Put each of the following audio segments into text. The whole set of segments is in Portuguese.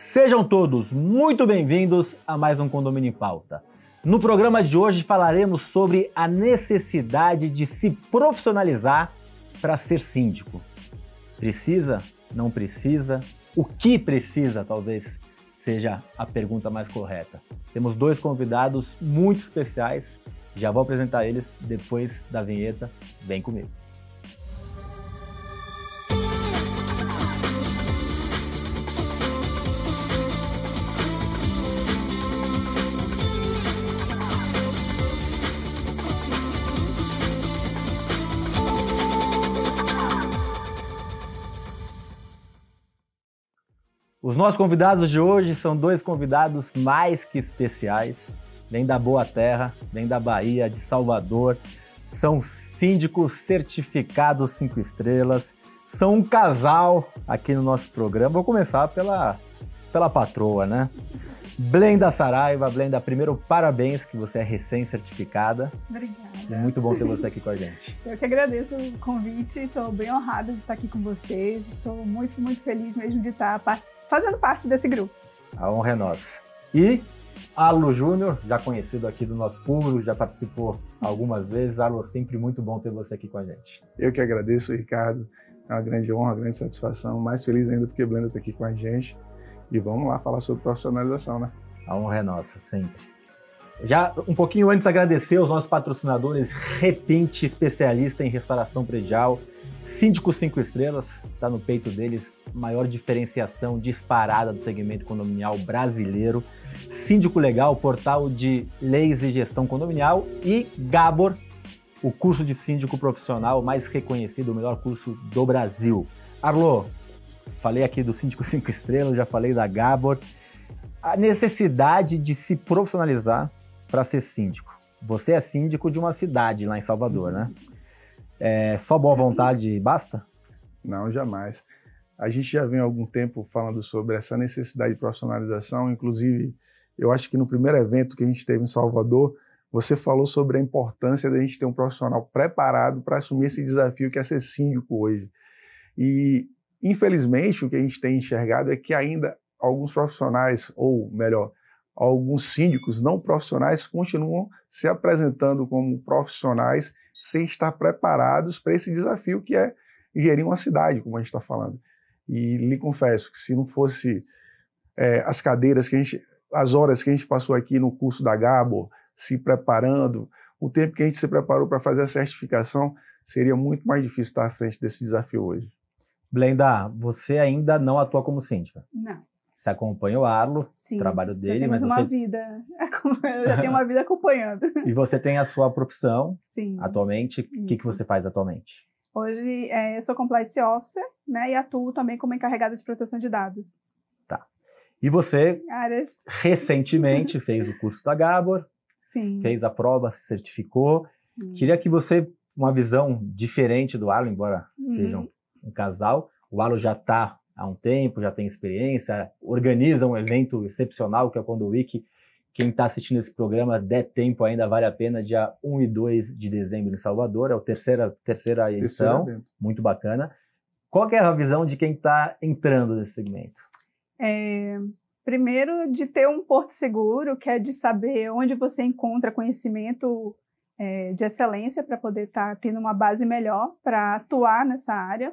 Sejam todos muito bem-vindos a mais um Condomínio em Pauta. No programa de hoje falaremos sobre a necessidade de se profissionalizar para ser síndico. Precisa? Não precisa? O que precisa, talvez seja a pergunta mais correta. Temos dois convidados muito especiais. Já vou apresentar eles depois da vinheta. Vem comigo. Os nossos convidados de hoje são dois convidados mais que especiais. Vêm da boa terra, vêm da Bahia, de Salvador. São síndicos certificados cinco estrelas. São um casal aqui no nosso programa. Vou começar pela, pela patroa, né? Blenda Saraiva, Blenda, primeiro parabéns que você é recém-certificada. Obrigada. É muito bom ter você aqui com a gente. Eu que agradeço o convite, estou bem honrada de estar aqui com vocês. Estou muito, muito feliz mesmo de estar fazendo parte desse grupo. A honra é nossa. E Arlo Júnior, já conhecido aqui do nosso público, já participou algumas vezes. Arlo, sempre muito bom ter você aqui com a gente. Eu que agradeço, Ricardo. É uma grande honra, uma grande satisfação. Mais feliz ainda porque Blenda está aqui com a gente. E vamos lá falar sobre profissionalização, né? A honra é nossa, sempre. Já um pouquinho antes, agradecer aos nossos patrocinadores, Repente, especialista em restauração predial, Síndico 5 estrelas, está no peito deles, maior diferenciação disparada do segmento condominial brasileiro. Síndico Legal, portal de leis e gestão condominial. E Gabor, o curso de síndico profissional mais reconhecido, o melhor curso do Brasil. Arlo, falei aqui do Síndico 5 estrelas, já falei da Gabor. A necessidade de se profissionalizar para ser síndico. Você é síndico de uma cidade lá em Salvador, né? É, só boa vontade basta? Não, jamais. A gente já vem há algum tempo falando sobre essa necessidade de profissionalização, inclusive, eu acho que no primeiro evento que a gente teve em Salvador, você falou sobre a importância da gente ter um profissional preparado para assumir esse desafio que é ser síndico hoje. E, infelizmente, o que a gente tem enxergado é que ainda alguns profissionais, ou melhor, alguns síndicos não profissionais continuam se apresentando como profissionais sem estar preparados para esse desafio que é gerir uma cidade, como a gente está falando. E lhe confesso que se não fosse é, as cadeiras que a gente, as horas que a gente passou aqui no curso da Gabo, se preparando, o tempo que a gente se preparou para fazer a certificação, seria muito mais difícil estar à frente desse desafio hoje. Blenda, você ainda não atua como síndica? Não. Você acompanha o Arlo, Sim, o trabalho dele, mas mas uma você vida, eu já tenho uma vida acompanhando. e você tem a sua profissão Sim. atualmente. O que, que você faz atualmente? Hoje é, eu sou compliance officer, né, e atuo também como encarregada de proteção de dados. E você recentemente fez o curso da Gabor, sim. fez a prova, se certificou. sim. Queria que você, uma visão diferente do Arlo, embora Uhum. sejam um casal, o Arlo já está há um tempo, já tem experiência, organiza um evento excepcional que é o Condo Week. Quem está assistindo esse programa, der tempo ainda, vale a pena, dia 1 e 2 de dezembro em Salvador, é a terceira, terceira edição, Terceiro evento. muito bacana. Qual que é a visão de quem está entrando nesse segmento? É, primeiro, de ter um porto seguro, que é de saber onde você encontra conhecimento é, de excelência para poder estar tendo uma base melhor para atuar nessa área.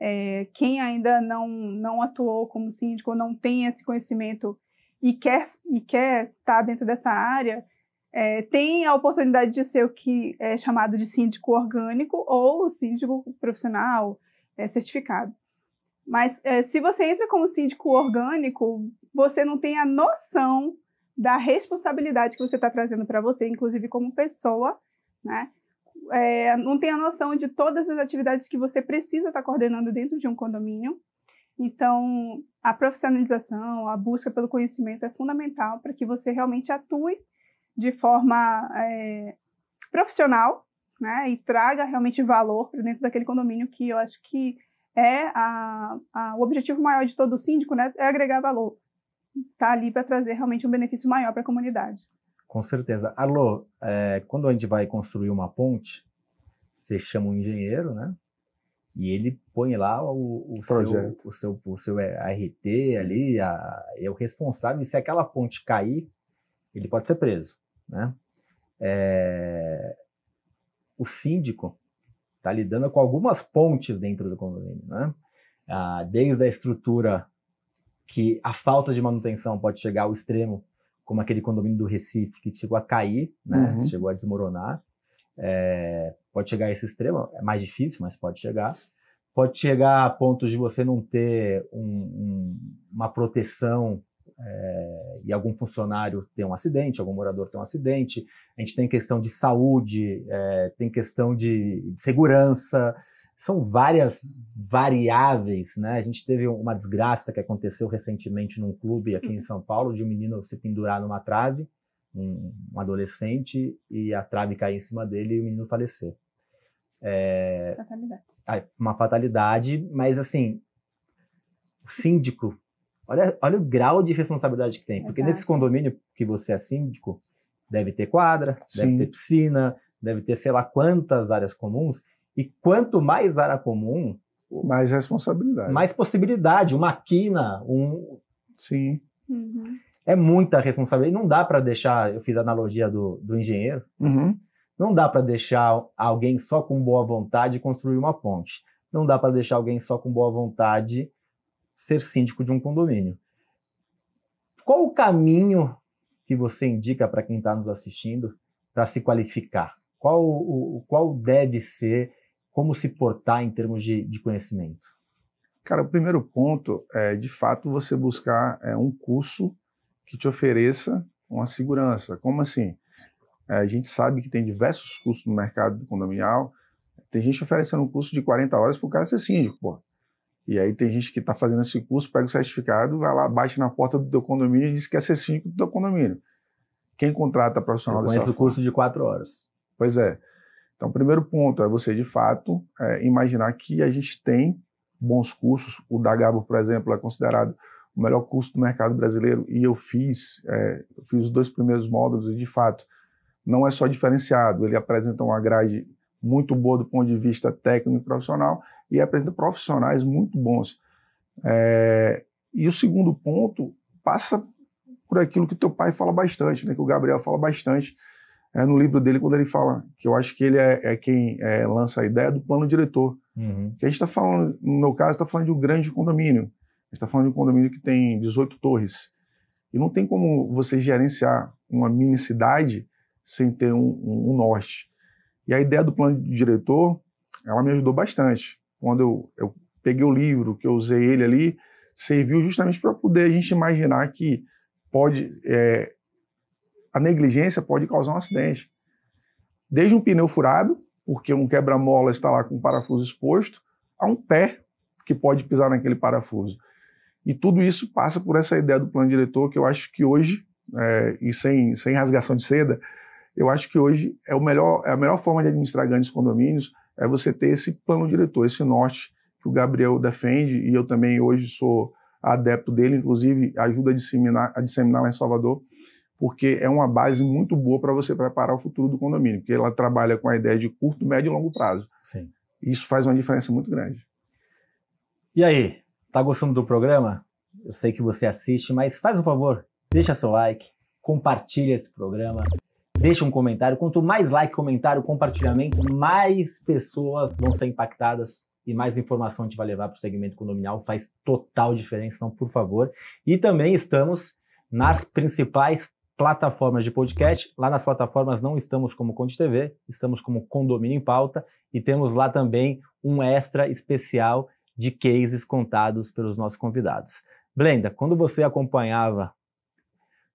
É, quem ainda não, não atuou como síndico, ou não tem esse conhecimento e quer e quer estar dentro dessa área, é, tem a oportunidade de ser o que é chamado de síndico orgânico ou síndico profissional é, certificado. Mas é, se você entra como síndico orgânico, você não tem a noção da responsabilidade que você está trazendo para você, inclusive como pessoa, né? É, não tem a noção de todas as atividades que você precisa estar coordenando dentro de um condomínio. Então, a profissionalização, a busca pelo conhecimento é fundamental para que você realmente atue de forma é, profissional, né? E traga realmente valor para dentro daquele condomínio que eu acho que é a, a, o objetivo maior de todo síndico, né? É agregar valor. Tá ali para trazer realmente um benefício maior para a comunidade. Com certeza. Alô, é, quando a gente vai construir uma ponte, você chama um engenheiro, né? E ele põe lá o, o seu, o, seu, o seu ART ali, a é o responsável e se aquela ponte cair, ele pode ser preso, né? É, o síndico está lidando com algumas pontes dentro do condomínio, né? Ah, desde a estrutura que a falta de manutenção pode chegar ao extremo, como aquele condomínio do Recife que chegou a cair, né? Uhum. Chegou a desmoronar. É, pode chegar a esse extremo, é mais difícil, mas pode chegar. Pode chegar a pontos de você não ter um, um, uma proteção é, e algum funcionário ter um acidente, algum morador ter um acidente. A gente tem questão de saúde, é, tem questão de segurança, são várias variáveis, né? A gente teve uma desgraça que aconteceu recentemente num clube aqui em São Paulo, de um menino se pendurar numa trave, um, um adolescente, e a trave cair em cima dele e o menino falecer. É, fatalidade. Uma fatalidade, mas assim, o síndico Olha, olha o grau de responsabilidade que tem. Porque Exato. nesse condomínio que você é síndico, deve ter quadra, Sim. deve ter piscina, deve ter sei lá quantas áreas comuns. E quanto mais área comum. Mais responsabilidade. Mais possibilidade. Uma quina, um. Sim. Uhum. É muita responsabilidade. Não dá para deixar. Eu fiz a analogia do, do engenheiro. Uhum. Não dá para deixar alguém só com boa vontade construir uma ponte. Não dá para deixar alguém só com boa vontade ser síndico de um condomínio. Qual o caminho que você indica para quem está nos assistindo para se qualificar? Qual, o, qual deve ser, como se portar em termos de, de conhecimento? Cara, o primeiro ponto é, de fato, você buscar é, um curso que te ofereça uma segurança. Como assim? É, a gente sabe que tem diversos cursos no mercado condominial. Tem gente oferecendo um curso de 40 horas para o cara ser síndico, pô. E aí tem gente que está fazendo esse curso, pega o certificado, vai lá, bate na porta do teu condomínio e diz que quer ser síndico do teu condomínio. Quem contrata profissional Eu conheço o curso de quatro horas. Pois é. Então, o primeiro ponto é você, de fato, é, imaginar que a gente tem bons cursos. O da Gabo, por exemplo, é considerado o melhor curso do mercado brasileiro e eu fiz, é, eu fiz os dois primeiros módulos e, de fato, não é só diferenciado, ele apresenta uma grade muito boa do ponto de vista técnico e profissional e apresenta profissionais muito bons. É, e o segundo ponto passa por aquilo que teu pai fala bastante, né, que o Gabriel fala bastante é, no livro dele, quando ele fala que eu acho que ele é, é quem é, lança a ideia do plano diretor. Uhum. Que a gente está falando, no meu caso, está falando de um grande condomínio. A gente está falando de um condomínio que tem 18 torres. E não tem como você gerenciar uma mini cidade sem ter um, um, um norte. E a ideia do plano diretor, ela me ajudou bastante. Quando eu, eu peguei o livro, que eu usei ele ali, serviu justamente para poder a gente imaginar que pode é, a negligência pode causar um acidente. Desde um pneu furado, porque um quebra-mola está lá com o parafuso exposto, a um pé que pode pisar naquele parafuso. E tudo isso passa por essa ideia do plano diretor que eu acho que hoje, é, e sem, sem rasgação de seda, eu acho que hoje é, o melhor, é a melhor forma de administrar grandes condomínios é você ter esse plano diretor, esse norte que o Gabriel defende e eu também hoje sou adepto dele, inclusive ajuda a disseminar, a disseminar lá em Salvador, porque é uma base muito boa para você preparar o futuro do condomínio, porque ela trabalha com a ideia de curto, médio e longo prazo. Sim. Isso faz uma diferença muito grande. E aí, tá gostando do programa? Eu sei que você assiste, mas faz um favor, deixa seu like, compartilha esse programa, deixa um comentário. Quanto mais like, comentário, compartilhamento, mais pessoas vão ser impactadas e mais informação a gente vai levar para o segmento condominial. Faz total diferença, então, por favor. E também estamos nas principais plataformas de podcast. Lá nas plataformas não estamos como Conde TV, estamos como Condomínio em Pauta e temos lá também um extra especial de cases contados pelos nossos convidados. Blenda, quando você acompanhava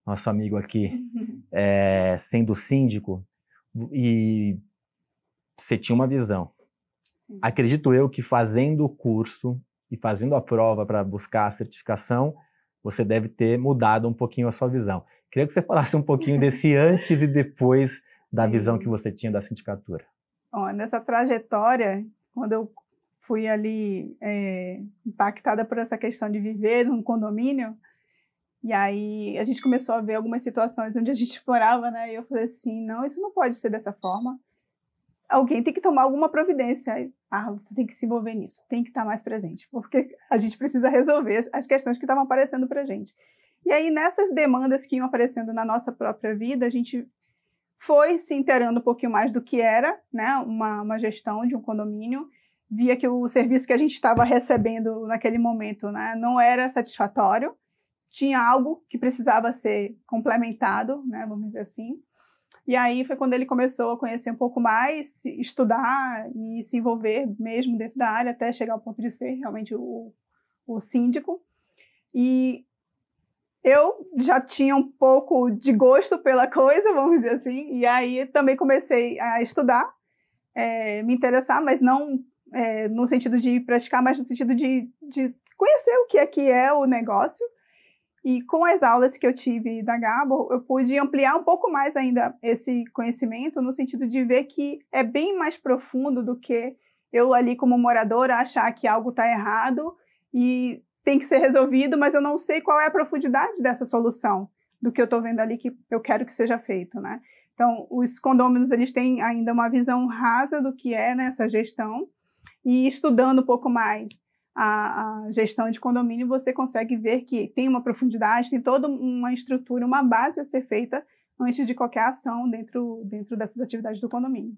nosso amigo aqui é, sendo síndico e você tinha uma visão. Acredito eu que fazendo o curso e fazendo a prova para buscar a certificação, você deve ter mudado um pouquinho a sua visão. Queria que você falasse um pouquinho desse antes e depois da visão que você tinha da sindicatura. Bom, nessa trajetória, quando eu fui ali é, impactada por essa questão de viver num condomínio, e aí a gente começou a ver algumas situações onde a gente morava, né? E eu falei assim, não, isso não pode ser dessa forma. Alguém tem que tomar alguma providência. Ah, você tem que se envolver nisso, tem que estar mais presente, porque a gente precisa resolver as questões que estavam aparecendo para gente. E aí, nessas demandas que iam aparecendo na nossa própria vida, a gente foi se inteirando um pouquinho mais do que era né, uma, uma gestão de um condomínio, via que o serviço que a gente estava recebendo naquele momento né, não era satisfatório, tinha algo que precisava ser complementado, né, vamos dizer assim. E aí foi quando ele começou a conhecer um pouco mais, estudar e se envolver mesmo dentro da área, até chegar ao ponto de ser realmente o, o síndico. E eu já tinha um pouco de gosto pela coisa, vamos dizer assim, e aí também comecei a estudar, é, me interessar, mas não é, no sentido de praticar, mas no sentido de, de conhecer o que é que é o negócio. E com as aulas que eu tive da Gabo, eu pude ampliar um pouco mais ainda esse conhecimento, no sentido de ver que é bem mais profundo do que eu ali como moradora achar que algo está errado e tem que ser resolvido, mas eu não sei qual é a profundidade dessa solução do que eu estou vendo ali que eu quero que seja feito, né? Então, os condôminos, eles têm ainda uma visão rasa do que é né, gestão e estudando um pouco mais a, a, gestão de condomínio, você consegue ver que tem uma profundidade, tem toda uma estrutura, uma base a ser feita antes de qualquer ação dentro, dentro dessas atividades do condomínio.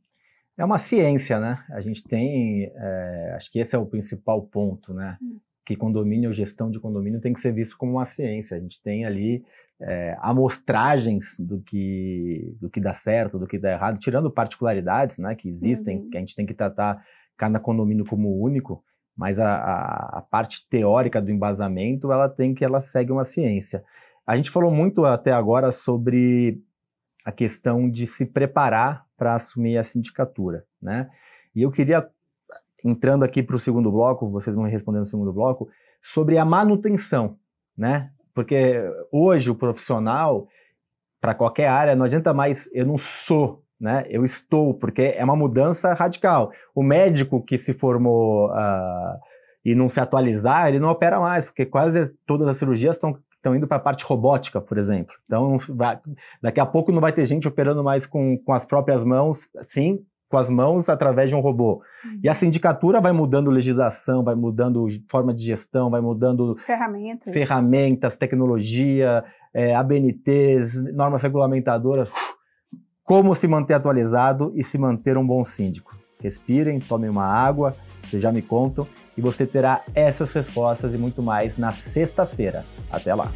É uma ciência, né? A gente tem, é, acho que esse é o principal ponto, né? Hum. Que condomínio, gestão de condomínio tem que ser visto como uma ciência. A gente tem ali é, amostragens do que, do que dá certo, do que dá errado, tirando particularidades, né? Que existem, uhum. que a gente tem que tratar cada condomínio como único mas a, a, a, parte teórica do embasamento ela tem que ela segue uma ciência. A gente falou muito até agora sobre a questão de se preparar para assumir a sindicatura, né? E eu queria entrando aqui para o segundo bloco, vocês vão responder no segundo bloco sobre a manutenção, né? Porque hoje o profissional para qualquer área não adianta mais eu não sou né? Eu estou, porque é uma mudança radical. O médico que se formou uh, e não se atualizar, ele não opera mais, porque quase todas as cirurgias estão estão indo para a parte robótica, por exemplo. Então, vai, daqui a pouco não vai ter gente operando mais com, com as próprias mãos, sim, com as mãos através de um robô. Uhum. E a sindicatura vai mudando legislação, vai mudando forma de gestão, vai mudando ferramentas, ferramentas tecnologia, é, ABNTs, normas regulamentadoras como se manter atualizado e se manter um bom síndico. Respirem, tomem uma água, vocês já me contam, e você terá essas respostas e muito mais na sexta-feira. Até lá!